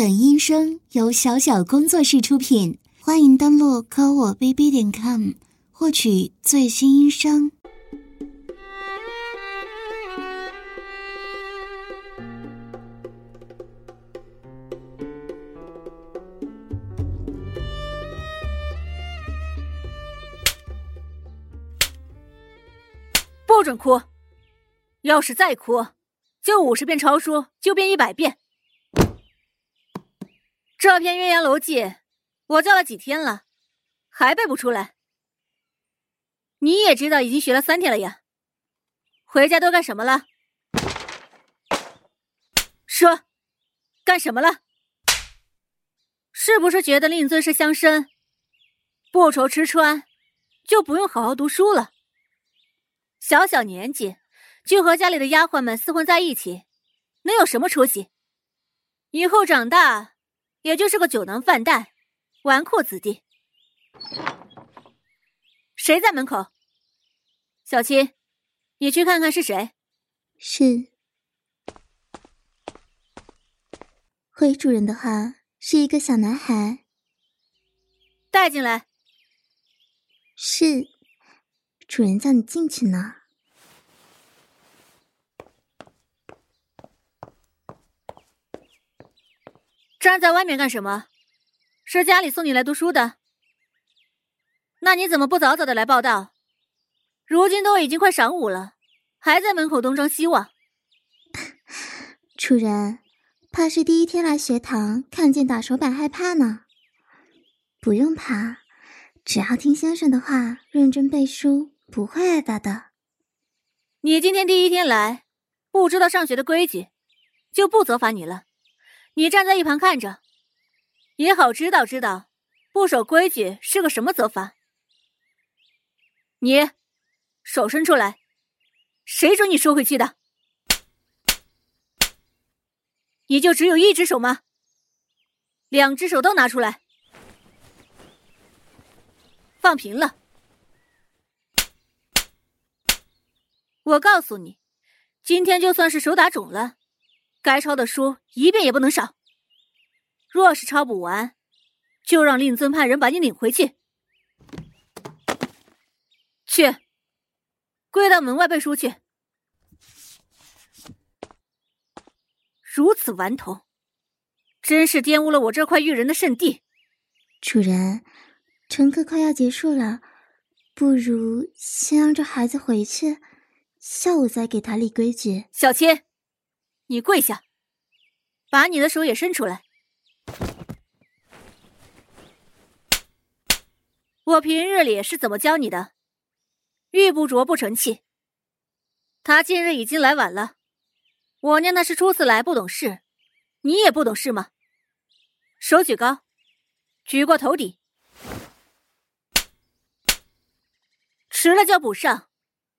本音声由小小工作室出品，欢迎登录科我 bb 点 com 获取最新音声。不准哭！要是再哭，就五十遍抄书，就变一百遍。这篇《鸳鸯楼记》，我教了几天了，还背不出来。你也知道，已经学了三天了呀。回家都干什么了？说，干什么了？是不是觉得令尊是乡绅，不愁吃穿，就不用好好读书了？小小年纪就和家里的丫鬟们厮混在一起，能有什么出息？以后长大。也就是个酒囊饭袋、纨绔子弟。谁在门口？小七，你去看看是谁。是。回主人的话，是一个小男孩。带进来。是。主人叫你进去呢。站在外面干什么？是家里送你来读书的？那你怎么不早早的来报道？如今都已经快晌午了，还在门口东张西望。主人，怕是第一天来学堂，看见打手板害怕呢。不用怕，只要听先生的话，认真背书，不会挨打的。你今天第一天来，不知道上学的规矩，就不责罚你了。你站在一旁看着，也好知道知道，不守规矩是个什么责罚。你，手伸出来，谁准你收回去的？你就只有一只手吗？两只手都拿出来，放平了。我告诉你，今天就算是手打肿了。该抄的书一遍也不能少。若是抄不完，就让令尊派人把你领回去。去，跪到门外背书去。如此顽童，真是玷污了我这块育人的圣地。主人，晨课快要结束了，不如先让这孩子回去，下午再给他立规矩。小七。你跪下，把你的手也伸出来。我平日里是怎么教你的？玉不琢不成器。他今日已经来晚了，我念他是初次来，不懂事。你也不懂事吗？手举高，举过头顶。迟了就补上，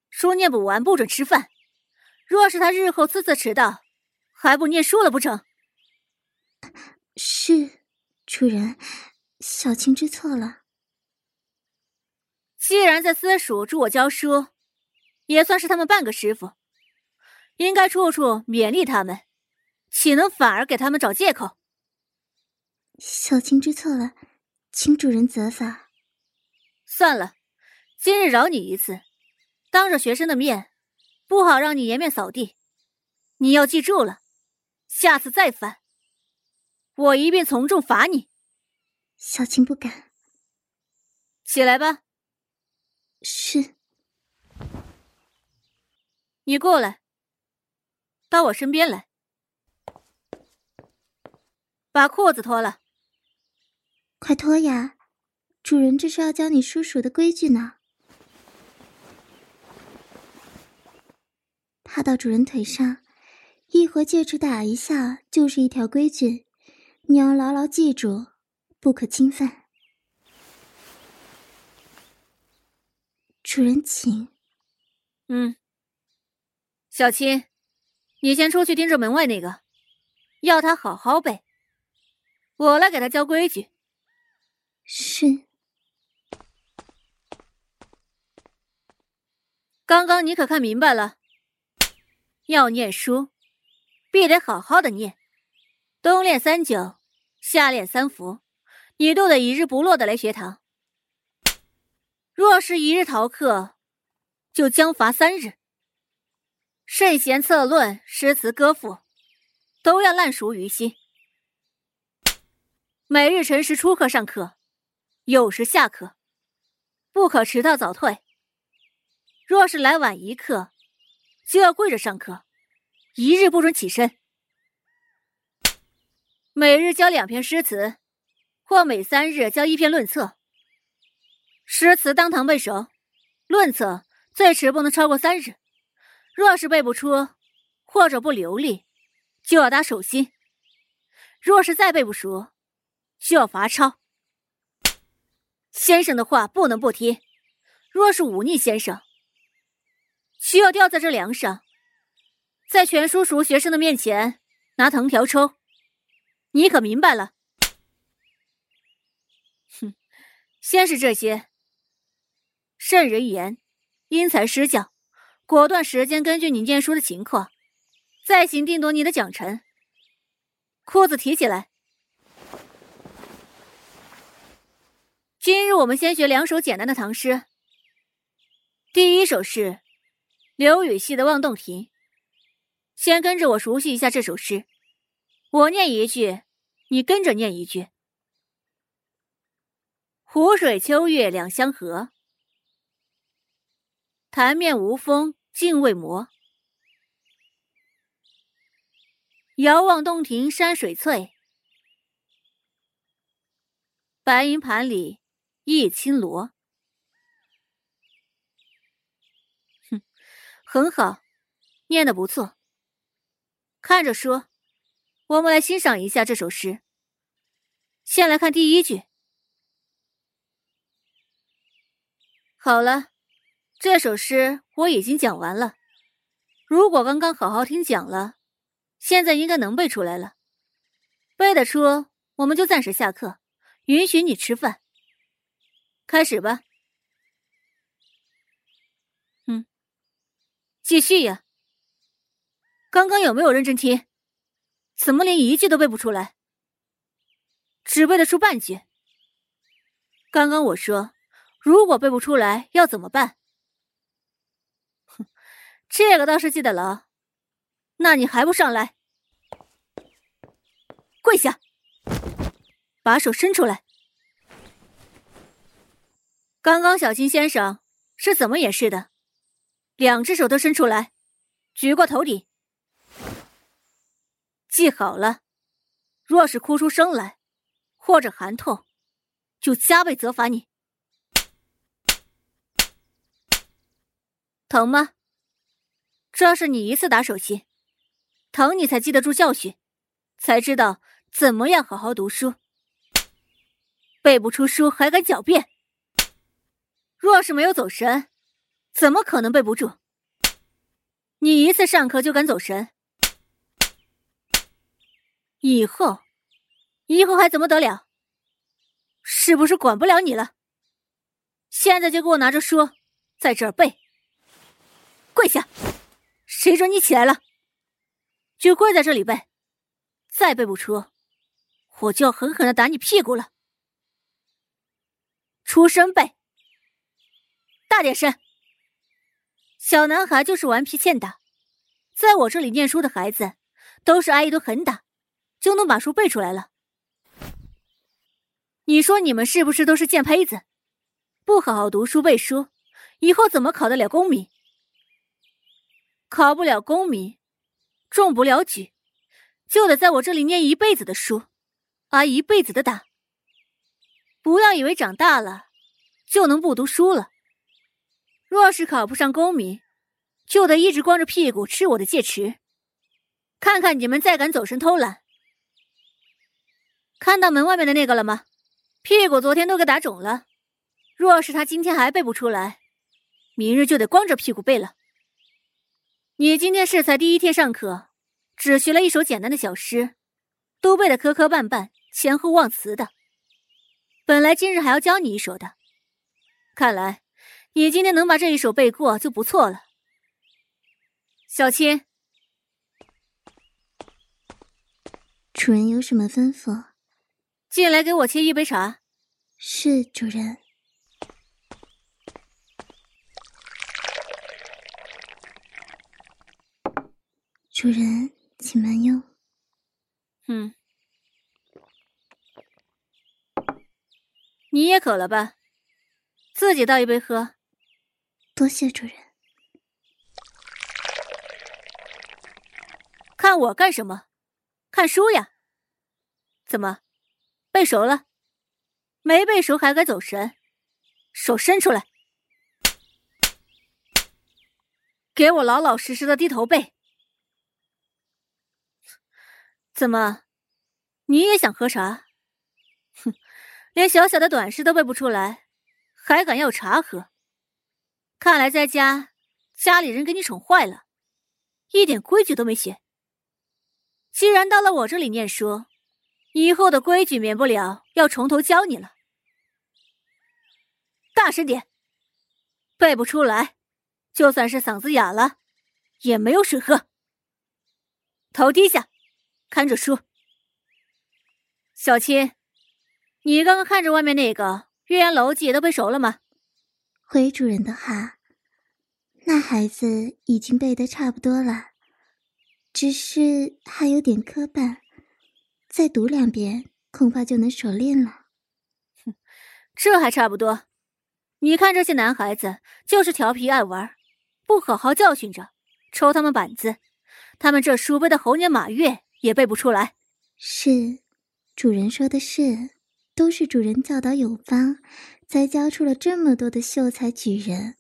书念不完不准吃饭。若是他日后次次迟到，还不念书了不成？是，主人，小青知错了。既然在私塾助我教书，也算是他们半个师傅，应该处处勉励他们，岂能反而给他们找借口？小青知错了，请主人责罚。算了，今日饶你一次，当着学生的面，不好让你颜面扫地。你要记住了。下次再犯，我一并从重罚你。小青不敢。起来吧。是。你过来，到我身边来，把裤子脱了。快脱呀！主人这是要教你叔叔的规矩呢。趴到主人腿上。一回戒指打一下就是一条规矩，你要牢牢记住，不可侵犯。主人请。嗯，小青，你先出去盯着门外那个，要他好好背，我来给他教规矩。是。刚刚你可看明白了？要念书。必得好好的念，冬练三九，夏练三伏，你都得一日不落的来学堂。若是一日逃课，就将罚三日。圣贤策论、诗词歌赋，都要烂熟于心。每日辰时出课上课，酉时下课，不可迟到早退。若是来晚一刻，就要跪着上课，一日不准起身。每日教两篇诗词，或每三日教一篇论策。诗词当堂背熟，论策最迟不能超过三日。若是背不出，或者不流利，就要打手心。若是再背不熟，就要罚抄。先生的话不能不听。若是忤逆先生，需要吊在这梁上，在全叔叔学生的面前拿藤条抽。你可明白了？哼，先是这些。慎人言，因材施教，果断时间根据你念书的情况，再行定夺你的奖惩。裤子提起来。今日我们先学两首简单的唐诗。第一首是刘禹锡的《望洞庭》，先跟着我熟悉一下这首诗。我念一句，你跟着念一句。湖水秋月两相和，潭面无风镜未磨。遥望洞庭山水翠，白银盘里一青螺。哼很好，念的不错。看着说，我们来欣赏一下这首诗。先来看第一句。好了，这首诗我已经讲完了。如果刚刚好好听讲了，现在应该能背出来了。背得出，我们就暂时下课，允许你吃饭。开始吧。嗯继续呀！刚刚有没有认真听？怎么连一句都背不出来？只背得出半句。刚刚我说，如果背不出来要怎么办？哼，这个倒是记得牢。那你还不上来？跪下！把手伸出来。刚刚小金先生是怎么演示的？两只手都伸出来，举过头顶。记好了，若是哭出声来，或者喊痛，就加倍责罚你。疼吗？这是你一次打手心，疼你才记得住教训，才知道怎么样好好读书。背不出书还敢狡辩？若是没有走神。怎么可能背不住？你一次上课就敢走神，以后，以后还怎么得了？是不是管不了你了？现在就给我拿着书，在这儿背。跪下！谁准你起来了？就跪在这里背。再背不出，我就要狠狠的打你屁股了。出声背，大点声。小男孩就是顽皮欠打，在我这里念书的孩子，都是挨一顿狠打，就能把书背出来了。你说你们是不是都是贱胚子？不好好读书背书，以后怎么考得了功名？考不了功名，中不了举，就得在我这里念一辈子的书，挨一辈子的打。不要以为长大了就能不读书了。若是考不上功名，就得一直光着屁股吃我的戒尺。看看你们再敢走神偷懒。看到门外面的那个了吗？屁股昨天都给打肿了。若是他今天还背不出来，明日就得光着屁股背了。你今天是才第一天上课，只学了一首简单的小诗，都背的磕磕绊绊、前后忘词的。本来今日还要教你一首的，看来。你今天能把这一首背过就不错了，小青。主人有什么吩咐？进来给我沏一杯茶。是，主人。主人，请慢用。嗯。你也渴了吧？自己倒一杯喝。多谢主人。看我干什么？看书呀。怎么，背熟了？没背熟还敢走神？手伸出来，给我老老实实的低头背。怎么，你也想喝茶？哼，连小小的短诗都背不出来，还敢要茶喝？看来在家，家里人给你宠坏了，一点规矩都没学。既然到了我这里念书，以后的规矩免不了要从头教你了。大声点，背不出来，就算是嗓子哑了，也没有水喝。头低下，看着书。小青，你刚刚看着外面那个《岳阳楼记》都背熟了吗？回主人的话，那孩子已经背得差不多了，只是还有点磕绊，再读两遍，恐怕就能熟练了。哼，这还差不多。你看这些男孩子，就是调皮爱玩，不好好教训着，抽他们板子，他们这书背的猴年马月也背不出来。是，主人说的是，都是主人教导有方。才教出了这么多的秀才举人，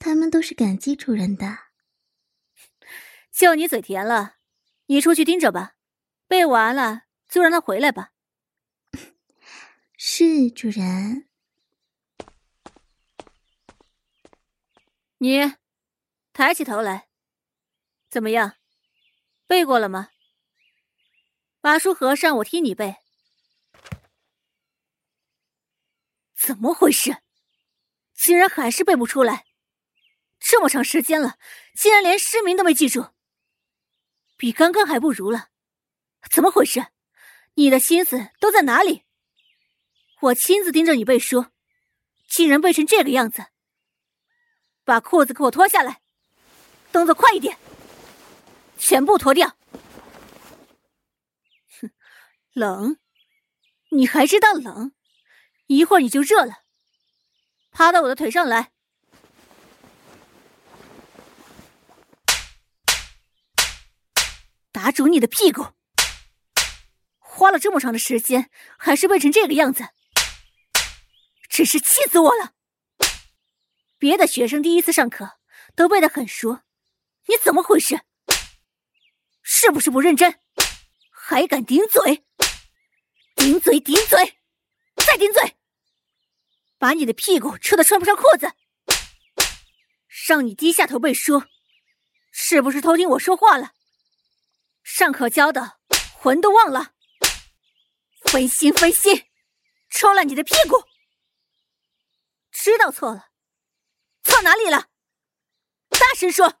他们都是感激主人的。就你嘴甜了，你出去盯着吧，背完了就让他回来吧。是主人。你抬起头来，怎么样？背过了吗？把书合上，我替你背。怎么回事？竟然还是背不出来！这么长时间了，竟然连诗名都没记住，比刚刚还不如了。怎么回事？你的心思都在哪里？我亲自盯着你背书，竟然背成这个样子！把裤子给我脱下来，动作快一点，全部脱掉。哼，冷？你还知道冷？一会儿你就热了，趴到我的腿上来，打肿你的屁股。花了这么长的时间，还是背成这个样子，真是气死我了！别的学生第一次上课都背得很熟，你怎么回事？是不是不认真？还敢顶嘴？顶嘴，顶嘴，再顶嘴！把你的屁股抽得穿不上裤子，让你低下头背书，是不是偷听我说话了？上课教的魂都忘了，分心分心，抽了你的屁股！知道错了，错哪里了？大声说！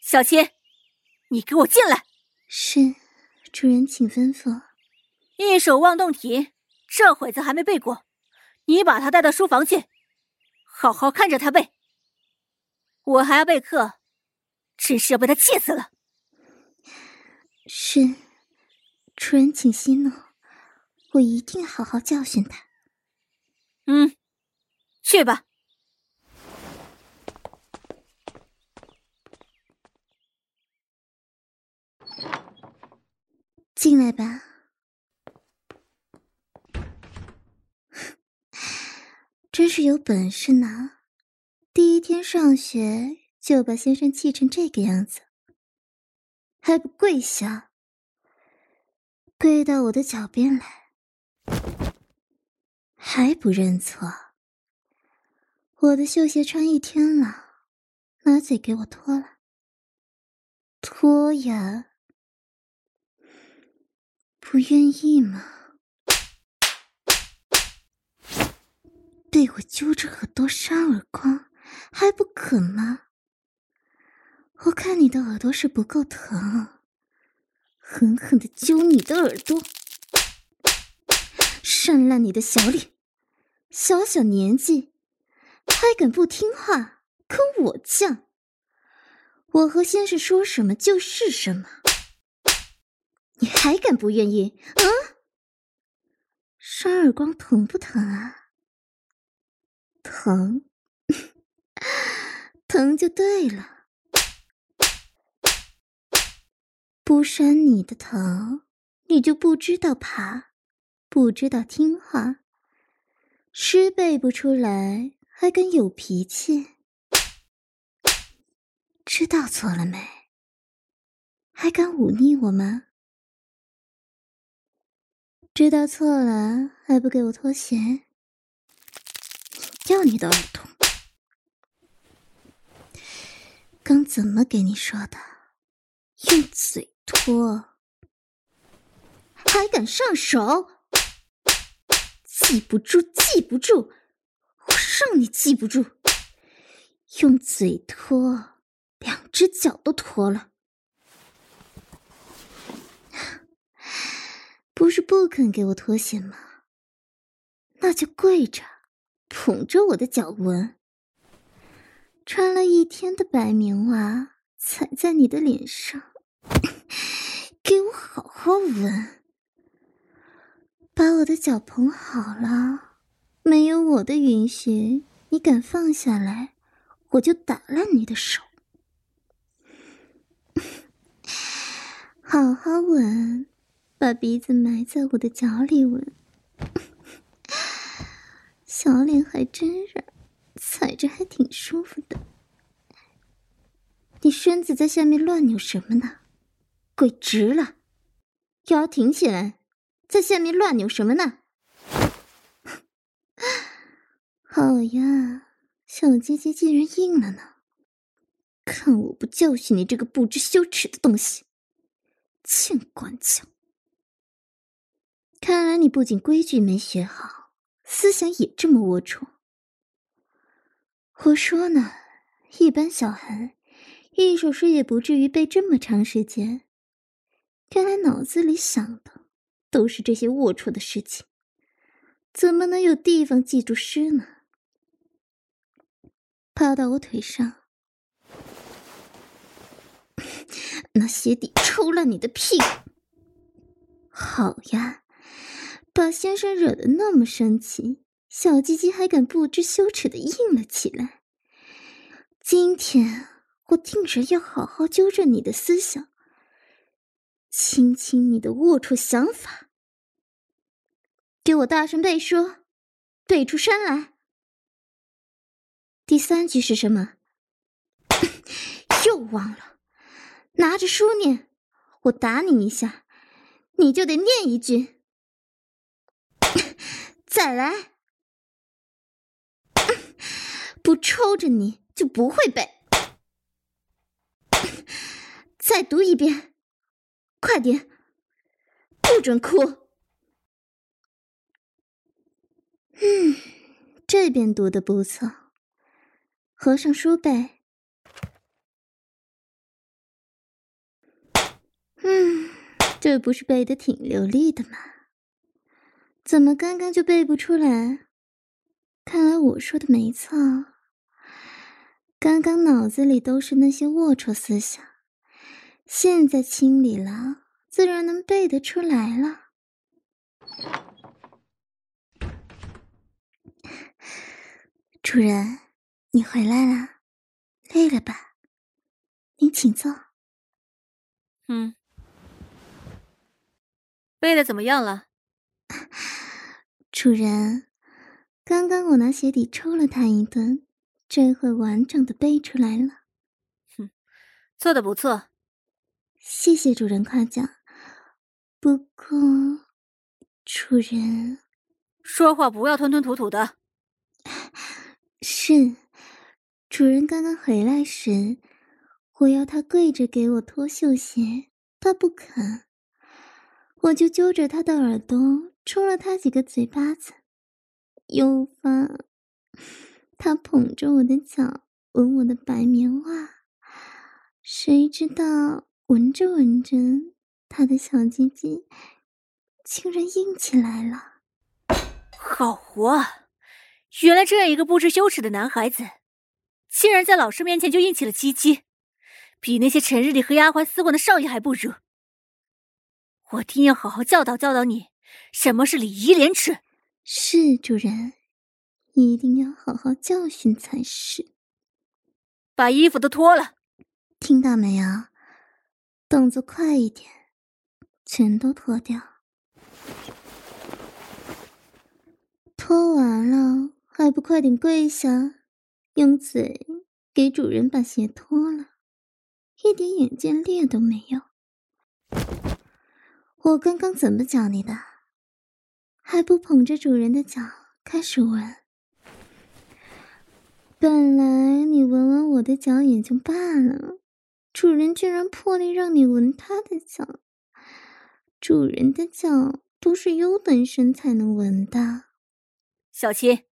小青，你给我进来！是，主人请吩咐。一首望洞庭，这会子还没背过。你把他带到书房去，好好看着他背。我还要备课，真是要被他气死了。是，主人请息怒，我一定好好教训他。嗯，去吧。进来吧。真是有本事呢！第一天上学就把先生气成这个样子，还不跪下，跪到我的脚边来，还不认错。我的绣鞋穿一天了，拿嘴给我脱了，脱呀！不愿意吗？被我揪着耳朵扇耳光，还不肯吗？我看你的耳朵是不够疼，狠狠的揪你的耳朵，扇烂你的小脸！小小年纪，还敢不听话，跟我犟？我和先生说什么就是什么。你还敢不愿意？啊？扇耳光疼不疼啊？疼，疼就对了。不扇你的疼，你就不知道爬，不知道听话，诗背不出来，还敢有脾气？知道错了没？还敢忤逆我吗？知道错了还不给我脱鞋？要你的耳朵！刚怎么给你说的？用嘴脱？还敢上手？记不住，记不住！我让你记不住！用嘴脱，两只脚都脱了。不是不肯给我脱鞋吗？那就跪着，捧着我的脚闻。穿了一天的白棉袜，踩在你的脸上，给我好好闻。把我的脚捧好了，没有我的允许，你敢放下来，我就打烂你的手。好好闻。把鼻子埋在我的脚里闻，小脸还真软，踩着还挺舒服的。你身子在下面乱扭什么呢？跪直了，腰挺起来，在下面乱扭什么呢？好呀，小鸡鸡竟然硬了呢！看我不教训你这个不知羞耻的东西，欠管教！看来你不仅规矩没学好，思想也这么龌龊。我说呢，一般小孩一首诗也不至于背这么长时间。原来脑子里想的都是这些龌龊的事情，怎么能有地方记住诗呢？趴到我腿上，拿鞋底抽烂你的屁股。好呀。把先生惹得那么生气，小鸡鸡还敢不知羞耻的硬了起来。今天我定然要好好纠正你的思想，清清你的龌龊想法。给我大声背说，背出声来。第三句是什么？又忘了，拿着书念。我打你一下，你就得念一句。再来，不抽着你就不会背。再读一遍，快点，不准哭。嗯，这边读的不错，合上书背。嗯，这不是背的挺流利的吗？怎么刚刚就背不出来？看来我说的没错。刚刚脑子里都是那些龌龊思想，现在清理了，自然能背得出来了。主人，你回来了，累了吧？您请坐。嗯，背的怎么样了？主人，刚刚我拿鞋底抽了他一顿，这回完整的背出来了。哼，做的不错。谢谢主人夸奖。不过，主人，说话不要吞吞吐吐的。是，主人刚刚回来时，我要他跪着给我脱绣鞋，他不肯，我就揪着他的耳朵。抽了他几个嘴巴子，又发。他捧着我的脚，闻我的白棉袜，谁知道闻着闻着，他的小鸡鸡竟然硬起来了。好活啊！原来这样一个不知羞耻的男孩子，竟然在老师面前就硬起了鸡鸡，比那些成日里和丫鬟厮混的少爷还不如。我定要好好教导教导你，什么是礼仪廉耻。是主人，一定要好好教训才是。把衣服都脱了，听到没有？动作快一点，全都脱掉。脱完了还不快点跪下，用嘴给主人把鞋脱了，一点眼见力都没有。我刚刚怎么教你的？还不捧着主人的脚开始闻？本来你闻闻我的脚也就罢了，主人居然破例让你闻他的脚。主人的脚都是优等生才能闻的。小七，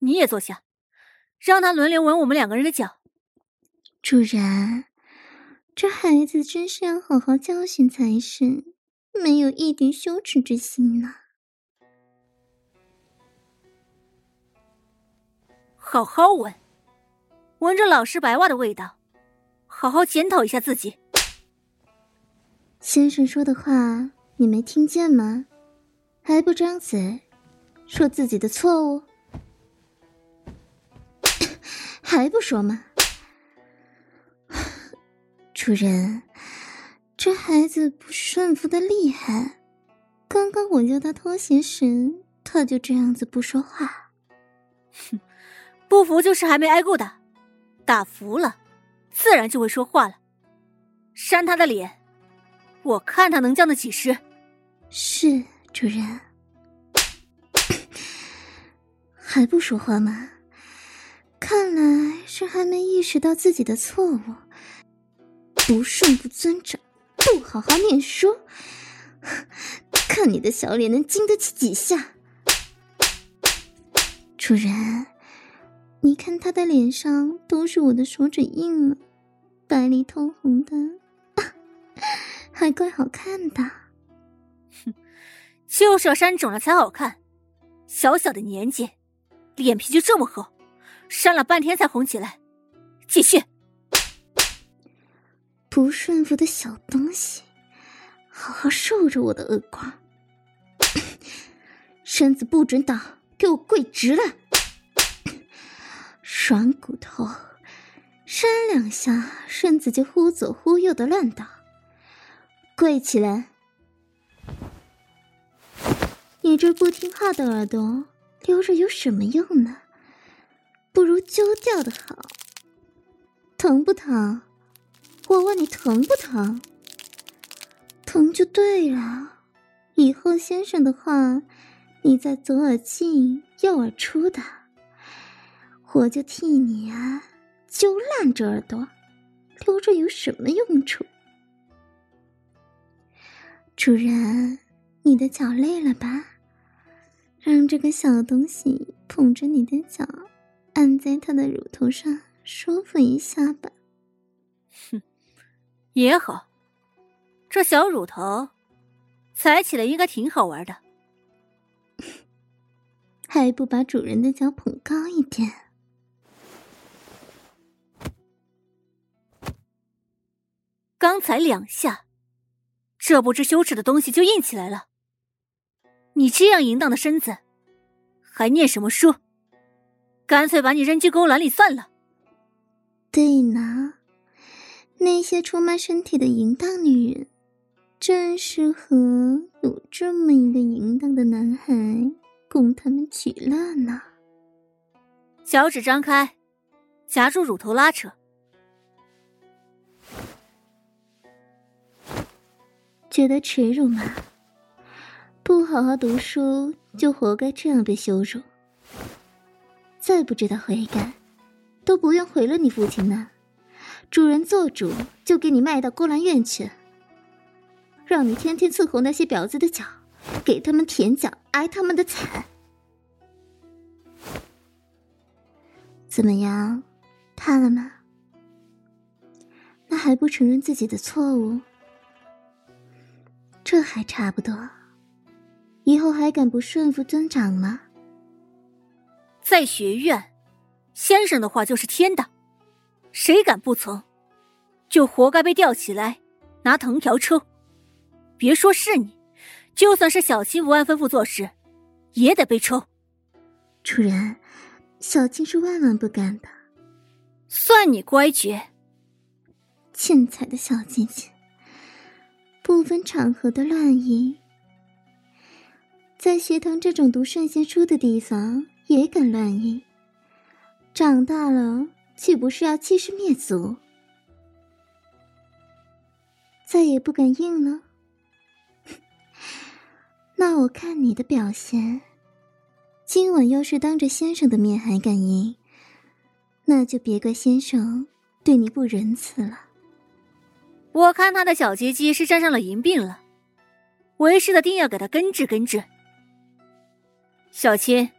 你也坐下，让他轮流闻我们两个人的脚。主人，这孩子真是要好好教训才是。没有一点羞耻之心呢。好好闻，闻着老师白袜的味道，好好检讨一下自己。先生说的话你没听见吗？还不张嘴，说自己的错误，还不说吗？主人。这孩子不顺服的厉害，刚刚我叫他脱鞋时，他就这样子不说话。哼，不服就是还没挨过打，打服了，自然就会说话了。扇他的脸，我看他能降得几时？是主人，还不说话吗？看来是还没意识到自己的错误，不顺不尊长。不好好念书，看你的小脸能经得起几下？主人，你看他的脸上都是我的手指印了，白里透红的，还怪好看的。哼，就是要扇肿了才好看。小小的年纪，脸皮就这么厚，扇了半天才红起来。继续。不顺服的小东西，好好受着我的耳光！身子不准倒，给我跪直了！软骨头，扇两下，身子就忽左忽右的乱倒。跪起来！你这不听话的耳朵，留着有什么用呢？不如揪掉的好。疼不疼？我问你疼不疼？疼就对了。以后先生的话，你在左耳进右耳出的，我就替你啊揪烂这耳朵，留着有什么用处？主人，你的脚累了吧？让这个小东西捧着你的脚，按在他的乳头上，舒服一下吧。哼。也好，这小乳头踩起来应该挺好玩的，还不把主人的脚捧高一点？刚才两下，这不知羞耻的东西就硬起来了。你这样淫荡的身子，还念什么书？干脆把你扔进勾栏里算了。对呢。那些出卖身体的淫荡女人，正适合有这么一个淫荡的男孩供他们取乐呢。脚趾张开，夹住乳头拉扯。觉得耻辱吗？不好好读书，就活该这样被羞辱。再不知道悔改，都不愿毁了你父亲呢。主人做主，就给你卖到勾栏院去，让你天天伺候那些婊子的脚，给他们舔脚，挨他们的惨。怎么样，怕了吗？那还不承认自己的错误？这还差不多，以后还敢不顺服尊长吗？在学院，先生的话就是天的，谁敢不从，就活该被吊起来拿藤条抽。别说是你，就算是小青不按吩咐做事，也得被抽。主人，小青是万万不敢的。算你乖觉。欠踩的小姐姐，不分场合的乱淫，在学堂这种读圣贤书的地方也敢乱淫，长大了岂不是要欺师灭祖？再也不敢硬了？那我看你的表现，今晚要是当着先生的面还敢淫，那就别怪先生对你不仁慈了。我看他的小鸡鸡是沾上了银病了，为师的定要给他根治根治。小青，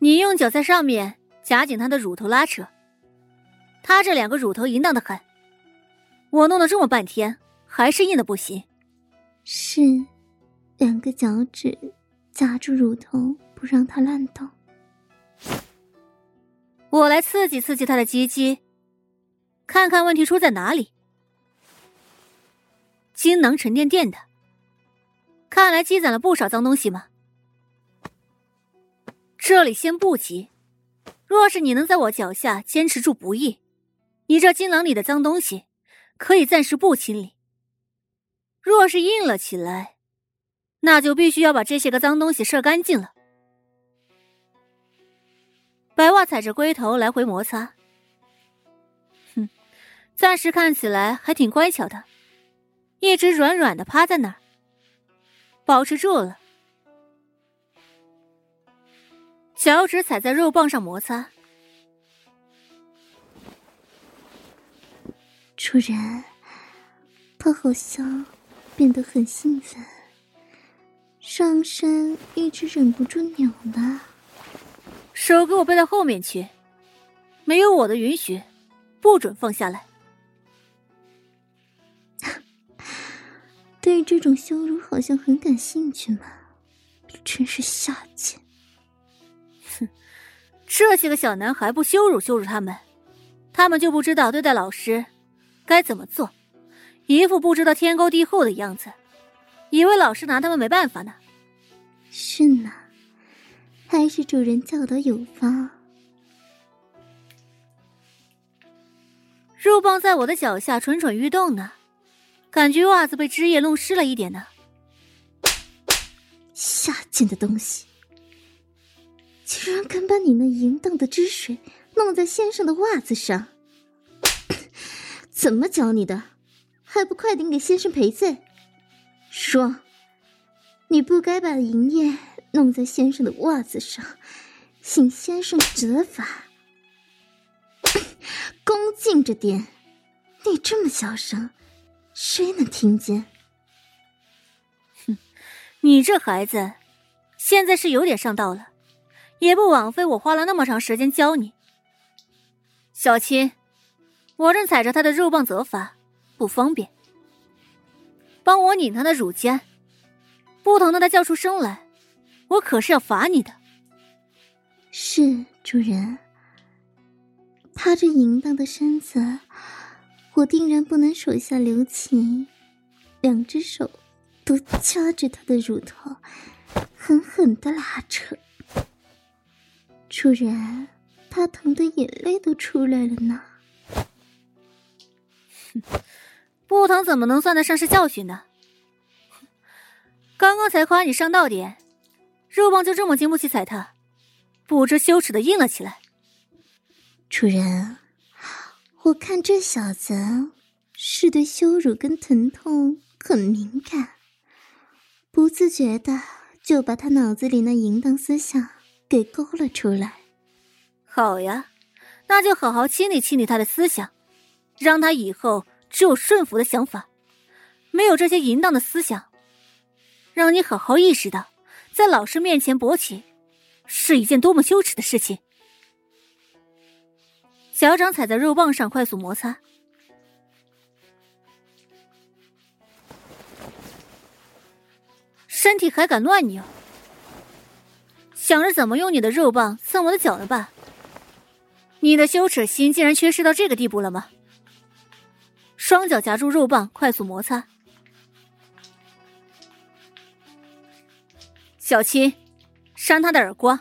你用脚在上面夹紧他的乳头拉扯，他这两个乳头淫荡的很。我弄了这么半天，还是硬的不行。是，两个脚趾夹住乳头，不让他乱动。我来刺激刺激他的鸡鸡，看看问题出在哪里。精囊沉甸甸的，看来积攒了不少脏东西嘛。这里先不急，若是你能在我脚下坚持住不易，你这精囊里的脏东西可以暂时不清理。若是硬了起来，那就必须要把这些个脏东西射干净了。白袜踩着龟头来回摩擦，哼，暂时看起来还挺乖巧的。一直软软的趴在那儿，保持住了。脚趾踩在肉棒上摩擦。主人，他好像变得很兴奋，上身一直忍不住扭呢。手给我背到后面去，没有我的允许，不准放下来。对这种羞辱好像很感兴趣嘛，真是下贱！哼，这些个小男孩不羞辱羞辱他们，他们就不知道对待老师该怎么做，一副不知道天高地厚的样子，以为老师拿他们没办法呢。是呢，还是主人教导有方。肉棒在我的脚下蠢蠢欲动呢。感觉袜子被汁液弄湿了一点呢。下贱的东西，竟然敢把你那淫荡的汁水弄在先生的袜子上！怎么教你的？还不快点给先生赔罪！说，你不该把淫液弄在先生的袜子上，请先生责罚。恭敬着点，你这么小声。谁能听见？哼，你这孩子，现在是有点上道了，也不枉费我花了那么长时间教你。小青，我正踩着他的肉棒责罚，不方便，帮我拧他的乳尖，不疼的他叫出声来，我可是要罚你的。是主人，他这淫荡的身子。我定然不能手下留情，两只手都掐着他的乳头，狠狠的拉扯。主人，他疼的眼泪都出来了呢。哼，不疼怎么能算得上是教训呢？刚刚才夸你上道点，肉棒就这么经不起踩踏，不知羞耻的硬了起来。主人。我看这小子是对羞辱跟疼痛很敏感，不自觉的就把他脑子里那淫荡思想给勾了出来。好呀，那就好好清理清理他的思想，让他以后只有顺服的想法，没有这些淫荡的思想，让你好好意识到，在老师面前勃起是一件多么羞耻的事情。脚掌踩在肉棒上，快速摩擦，身体还敢乱扭，想着怎么用你的肉棒蹭我的脚呢吧？你的羞耻心竟然缺失到这个地步了吗？双脚夹住肉棒，快速摩擦。小青，扇他的耳光，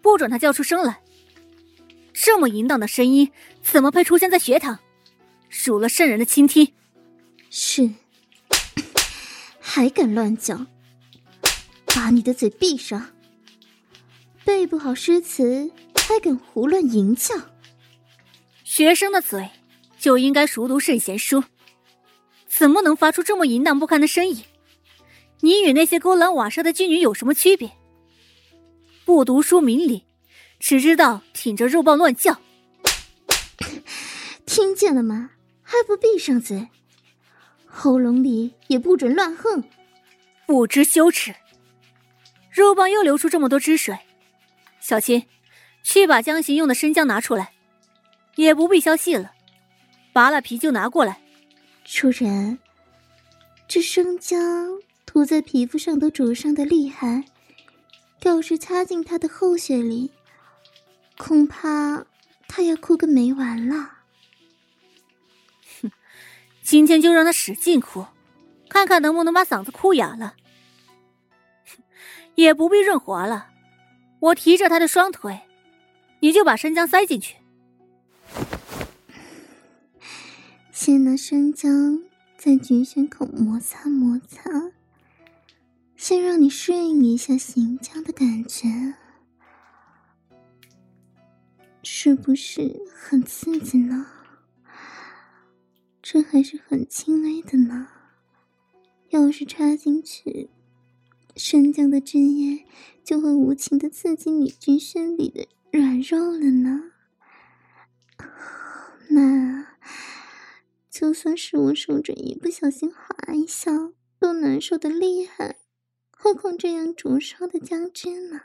不准他叫出声来。这么淫荡的声音，怎么配出现在学堂？辱了圣人的倾听。是，还敢乱讲？把你的嘴闭上！背不好诗词，还敢胡乱淫叫？学生的嘴就应该熟读圣贤书，怎么能发出这么淫荡不堪的声音？你与那些勾栏瓦舍的妓女有什么区别？不读书明理，只知道挺着肉棒乱叫。听见了吗？还不闭上嘴？喉咙里也不准乱哼，不知羞耻！肉棒又流出这么多汁水，小青，去把江行用的生姜拿出来，也不必削细了，扒了皮就拿过来。主人，这生姜涂在皮肤上都灼伤的厉害，要是擦进他的后血里，恐怕他要哭个没完了。哼，今天就让他使劲哭，看看能不能把嗓子哭哑了。也不必润滑了，我提着他的双腿，你就把生姜塞进去。先拿生姜在菊穴口摩擦摩擦，先让你适应一下行将的感觉，是不是很刺激呢？这还是很轻微的呢，要是插进去。生姜的汁液就会无情的刺激你菊穴里的软肉了呢。那就算是我手指一不小心划一下，都难受的厉害，何况这样灼烧的将军呢？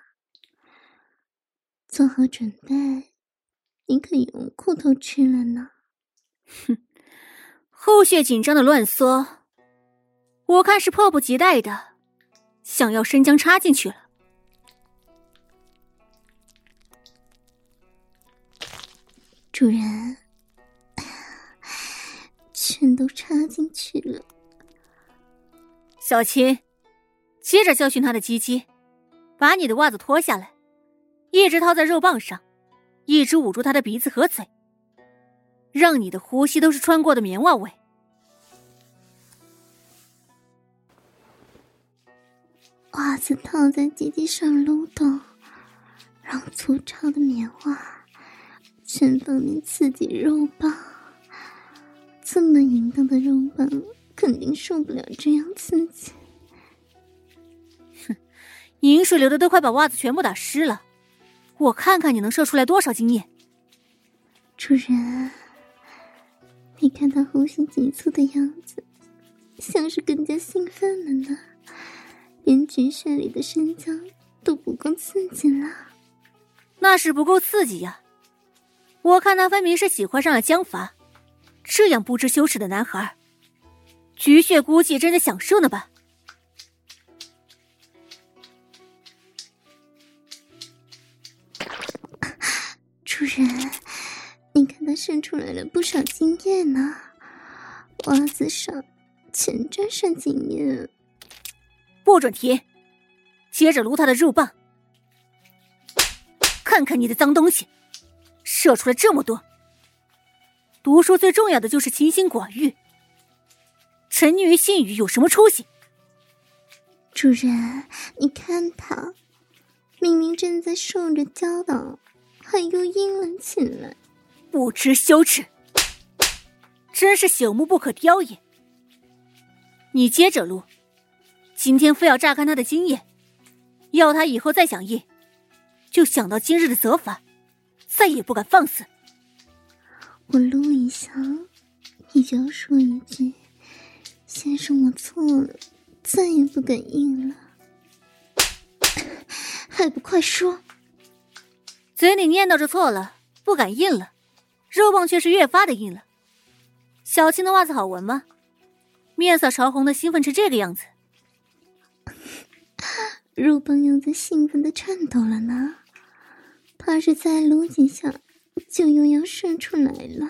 做好准备，你可以用裤头吃了呢。哼，后穴紧张的乱缩，我看是迫不及待的。想要生姜插进去了，主人，全都插进去了。小青，接着教训他的鸡鸡，把你的袜子脱下来，一直套在肉棒上，一直捂住他的鼻子和嘴，让你的呼吸都是穿过的棉袜味。袜子套在鸡鸡上撸动，让粗糙的棉袜全方面刺激肉棒。这么淫荡的肉棒肯定受不了这样刺激。哼，淫水流的都快把袜子全部打湿了，我看看你能射出来多少精液。主人，你看他呼吸急促的样子，像是更加兴奋了呢。连菊穴里的生姜都不够刺激了，那是不够刺激呀！我看他分明是喜欢上了姜法，这样不知羞耻的男孩，菊穴估计正在享受呢吧？主人，你看他渗出来了不少精液呢，袜子上全沾上精液。不准提！接着撸他的肉棒，看看你的脏东西，射出来这么多。读书最重要的就是清心寡欲，沉溺于性欲有什么出息？主人，你看他，明明正在受着教导，还又阴了起来，不知羞耻，真是朽木不可雕也。你接着撸。今天非要榨干他的精液，要他以后再想硬，就想到今日的责罚，再也不敢放肆。我撸一下，你就要说一句：“先生，我错了，再也不敢硬了。”还不快说！嘴里念叨着错了，不敢硬了，肉棒却是越发的硬了。小青的袜子好闻吗？面色潮红的兴奋成这个样子。肉棒又在兴奋的颤抖了呢，怕是再撸几下就又要射出来了。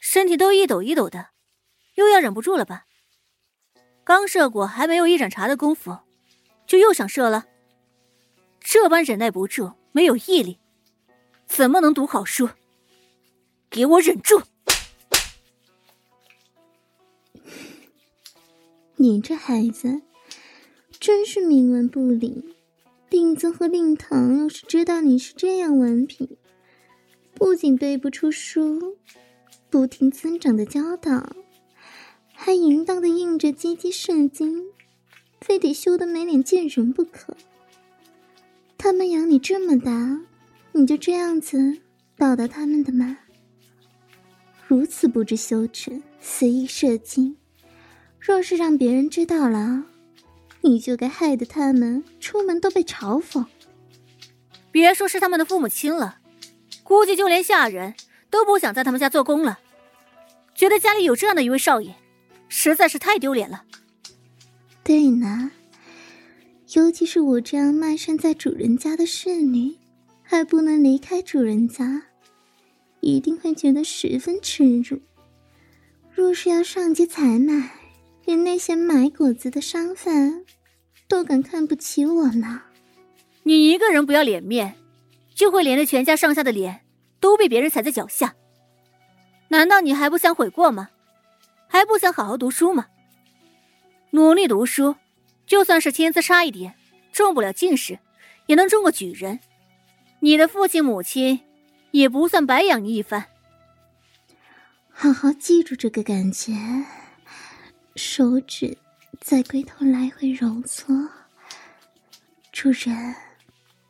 身体都一抖一抖的，又要忍不住了吧？刚射过还没有一盏茶的功夫，就又想射了？这般忍耐不住，没有毅力，怎么能读好书？给我忍住！你这孩子真是冥顽不灵。令尊和令堂要是知道你是这样顽皮，不仅背不出书，不听尊长的教导，还淫荡的印着鸡鸡射精，非得羞得没脸见人不可。他们养你这么大，你就这样子报答他们的吗？如此不知羞耻，随意射精，若是让别人知道了，你就该害得他们出门都被嘲讽。别说是他们的父母亲了，估计就连下人都不想在他们家做工了，觉得家里有这样的一位少爷，实在是太丢脸了。对呢，尤其是我这样卖身在主人家的侍女，还不能离开主人家。一定会觉得十分耻辱。若是要上街采买，连那些买果子的商贩都敢看不起我呢。你一个人不要脸面，就会连着全家上下的脸都被别人踩在脚下。难道你还不想悔过吗？还不想好好读书吗？努力读书，就算是天资差一点，中不了进士，也能中个举人。你的父亲母亲。也不算白养你一番。好好记住这个感觉，手指在龟头来回揉搓。主人，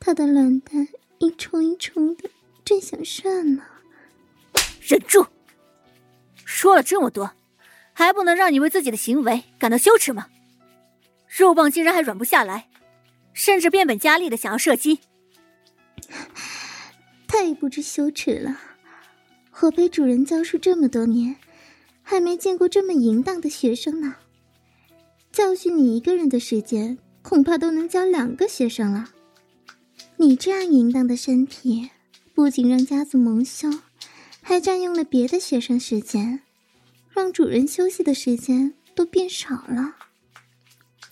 他的卵蛋一冲一冲的，真想射呢。忍住！说了这么多，还不能让你为自己的行为感到羞耻吗？肉棒竟然还软不下来，甚至变本加厉的想要射击。太不知羞耻了！我被主人教书这么多年，还没见过这么淫荡的学生呢。教训你一个人的时间，恐怕都能教两个学生了。你这样淫荡的身体，不仅让家族蒙羞，还占用了别的学生时间，让主人休息的时间都变少了。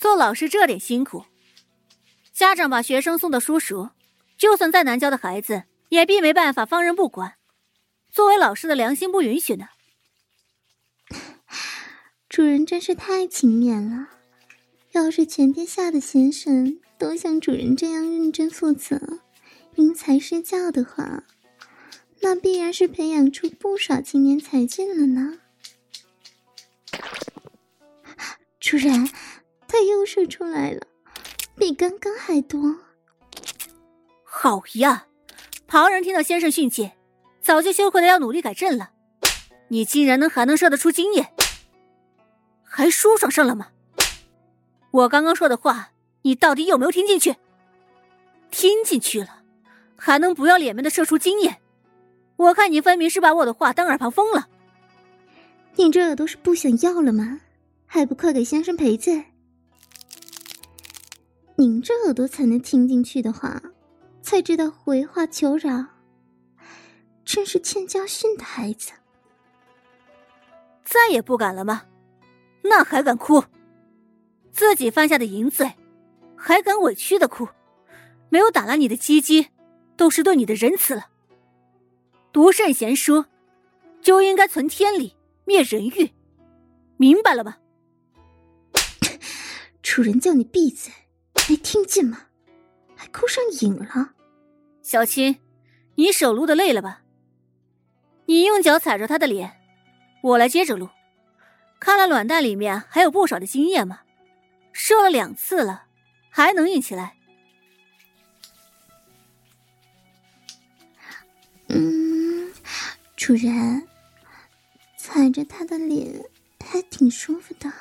做老师这点辛苦，家长把学生送到书塾，就算再难教的孩子。也必没办法放任不管，作为老师的良心不允许呢。主人真是太勤勉了，要是全天下的先生都像主人这样认真负责、因材施教的话，那必然是培养出不少青年才俊了呢。主人，他又射出来了，比刚刚还多。好呀。旁人听到先生训诫，早就羞愧的要努力改正了。你竟然能还能射得出经验，还舒爽上了吗？我刚刚说的话，你到底有没有听进去？听进去了，还能不要脸面的射出经验？我看你分明是把我的话当耳旁风了。你这耳朵是不想要了吗？还不快给先生赔罪？您这耳朵才能听进去的话。才知道回话求饶，真是欠教训的孩子。再也不敢了吗？那还敢哭？自己犯下的淫罪，还敢委屈的哭？没有打烂你的鸡鸡，都是对你的仁慈了。读圣贤书，就应该存天理，灭人欲，明白了吧？主人叫你闭嘴，没听见吗？还哭上瘾了。小青，你手撸的累了吧？你用脚踩着他的脸，我来接着撸。看来卵蛋里面还有不少的精液嘛，射了两次了，还能硬起来。嗯，主人，踩着他的脸还挺舒服的。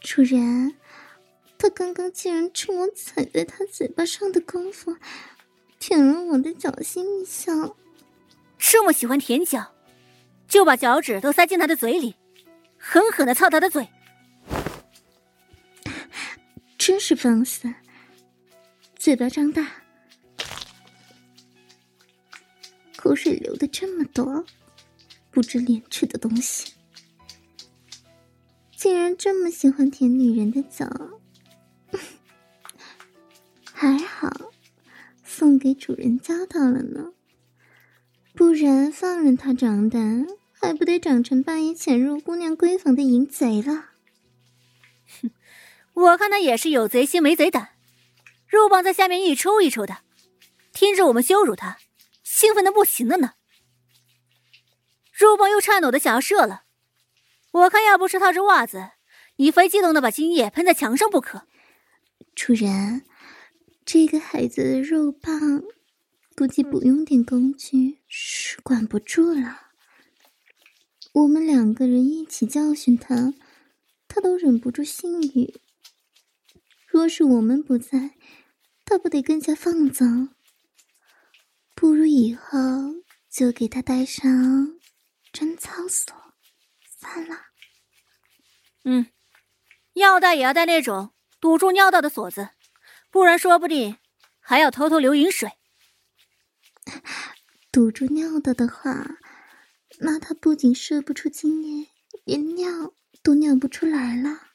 主人。他刚刚竟然趁我踩在他嘴巴上的功夫，舔了我的脚心一下。这么喜欢舔脚，就把脚趾都塞进他的嘴里，狠狠的操他的嘴。真是放肆！嘴巴张大，口水流的这么多，不知廉耻的东西，竟然这么喜欢舔女人的脚。还好，送给主人交到了呢，不然放任他长大，还不得长成半夜潜入姑娘闺房的淫贼了？哼，我看他也是有贼心没贼胆，肉棒在下面一抽一抽的，听着我们羞辱他，兴奋的不行了呢。肉棒又颤抖的想要射了，我看要不是套着袜子，你非激动的把精液喷在墙上不可。主人。这个孩子的肉棒，估计不用点工具是管不住了。我们两个人一起教训他，他都忍不住性欲。若是我们不在，他不得更加放纵？不如以后就给他带上贞操锁，算了。嗯，要带也要带那种堵住尿道的锁子。不然说不定还要偷偷流饮水。堵住尿道的话，那他不仅射不出精液，连尿都尿不出来了。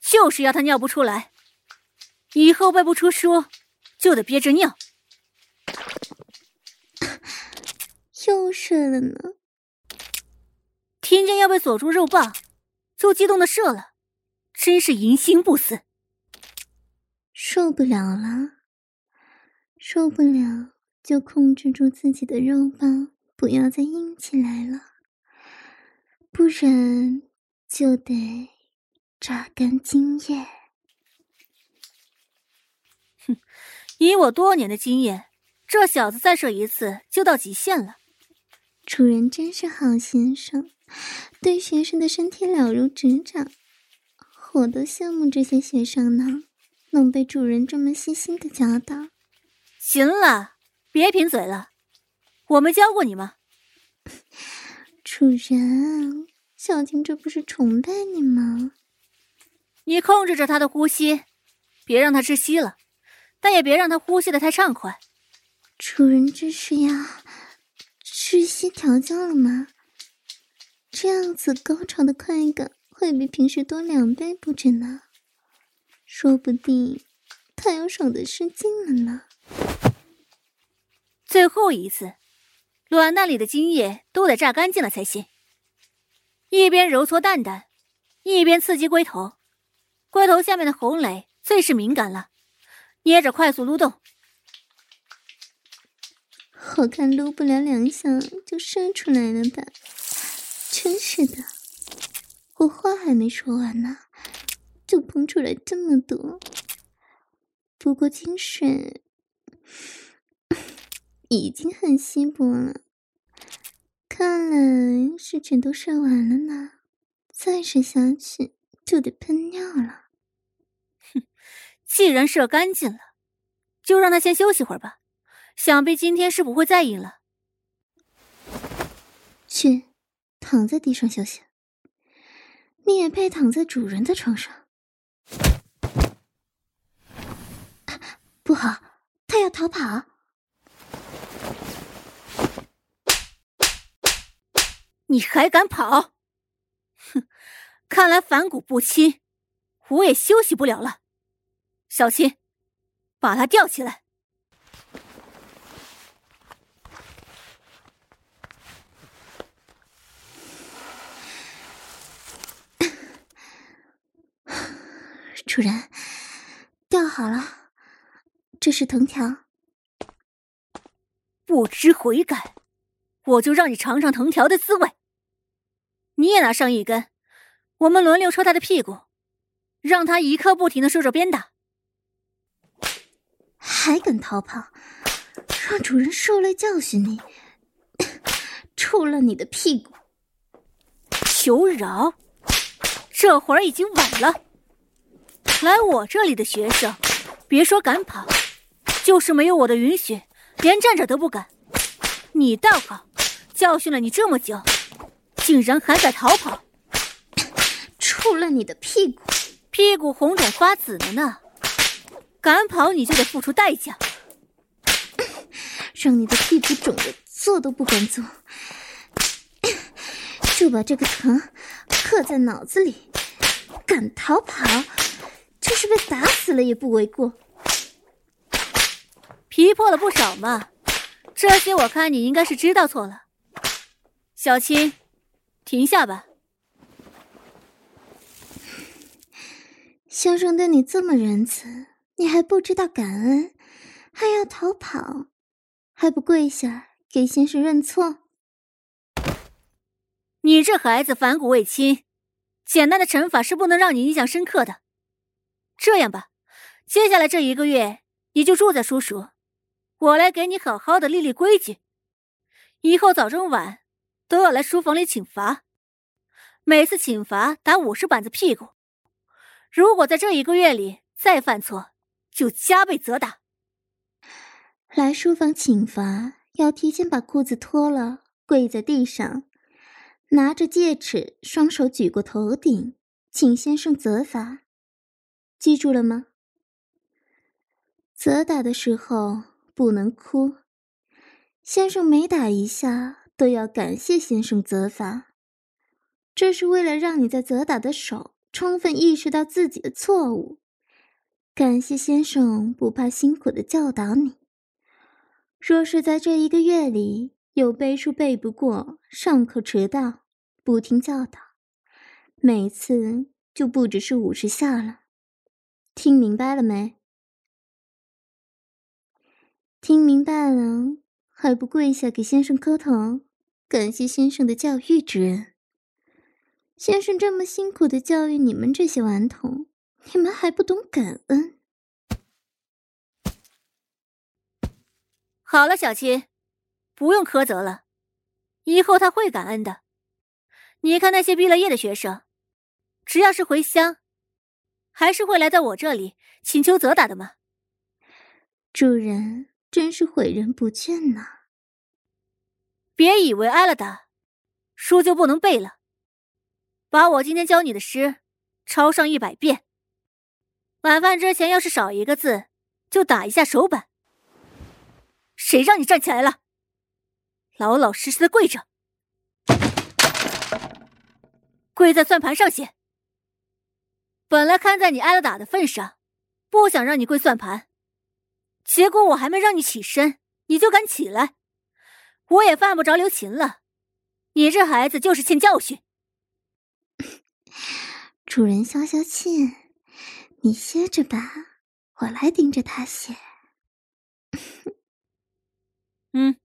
就是要他尿不出来，以后背不出书，就得憋着尿。又射了呢。听见要被锁住肉棒，就激动的射了，真是淫心不死。受不了了，受不了就控制住自己的肉棒，不要再硬起来了，不然就得榨干精液。哼，以我多年的经验，这小子再射一次就到极限了。主人真是好先生，对学生的身体了如指掌，我都羡慕这些学生呢。能被主人这么细心的教导，行了，别贫嘴了。我没教过你吗？主人，小青这不是崇拜你吗？你控制着他的呼吸，别让他窒息了，但也别让他呼吸的太畅快。主人这是要窒息调教了吗？这样子高潮的快感会比平时多两倍不止呢。说不定他要爽的失禁了呢。最后一次，卵那里的精液都得榨干净了才行。一边揉搓蛋蛋，一边刺激龟头，龟头下面的红蕾最是敏感了，捏着快速撸动。我看撸不了两下就射出来了吧？真是的，我话还没说完呢。就喷出来这么多，不过精水 已经很稀薄了，看来是全都射完了呢。再射下去就得喷尿了。哼，既然射干净了，就让他先休息会儿吧。想必今天是不会再硬了。去，躺在地上休息。你也配躺在主人的床上？不好，他要逃跑！你还敢跑？哼，看来反骨不清，我也休息不了了。小心，把他吊起来。主人，吊好了。这是藤条，不知悔改，我就让你尝尝藤条的滋味。你也拿上一根，我们轮流抽他的屁股，让他一刻不停的受着鞭打。还敢逃跑？让主人受累教训你，抽了你的屁股！求饶！这会儿已经晚了，来我这里的学生，别说敢跑。就是没有我的允许，连站着都不敢。你倒好，教训了你这么久，竟然还敢逃跑！抽了你的屁股！屁股红肿发紫了呢，敢跑你就得付出代价。让你的屁股肿的坐都不敢坐，就把这个疼刻在脑子里。敢逃跑，就是被打死了也不为过。皮破了不少嘛，这些我看你应该是知道错了。小青，停下吧。先生对你这么仁慈，你还不知道感恩，还要逃跑，还不跪下给先生认错？你这孩子反骨未亲。简单的惩罚是不能让你印象深刻的。这样吧，接下来这一个月你就住在叔叔，我来给你好好的立立规矩。以后早中晚都要来书房里请罚，每次请罚打五十板子屁股。如果在这一个月里再犯错，就加倍责打。来书房请罚，要提前把裤子脱了，跪在地上。拿着戒尺，双手举过头顶，请先生责罚，记住了吗？责打的时候不能哭，先生每打一下都要感谢先生责罚，这是为了让你在责打的手充分意识到自己的错误，感谢先生不怕辛苦的教导你。若是在这一个月里，有背书背不过，上课迟到，不听教导，每次就不只是五十下了。听明白了没？听明白了，还不跪下给先生磕头，感谢先生的教育之恩。先生这么辛苦的教育你们这些顽童，你们还不懂感恩？好了，小七，不用苛责了。以后他会感恩的。你看那些毕了业的学生，只要是回乡，还是会来到我这里请求责打的吗？主人真是诲人不倦呐！别以为挨了打，书就不能背了。把我今天教你的诗抄上一百遍。晚饭之前要是少一个字，就打一下手板。谁让你站起来了？老老实实的跪着，跪在算盘上写。本来看在你挨了打的份上，不想让你跪算盘，结果我还没让你起身，你就敢起来，我也犯不着留情了。你这孩子就是欠教训。主人消消气，你歇着吧，我来盯着他写。嗯。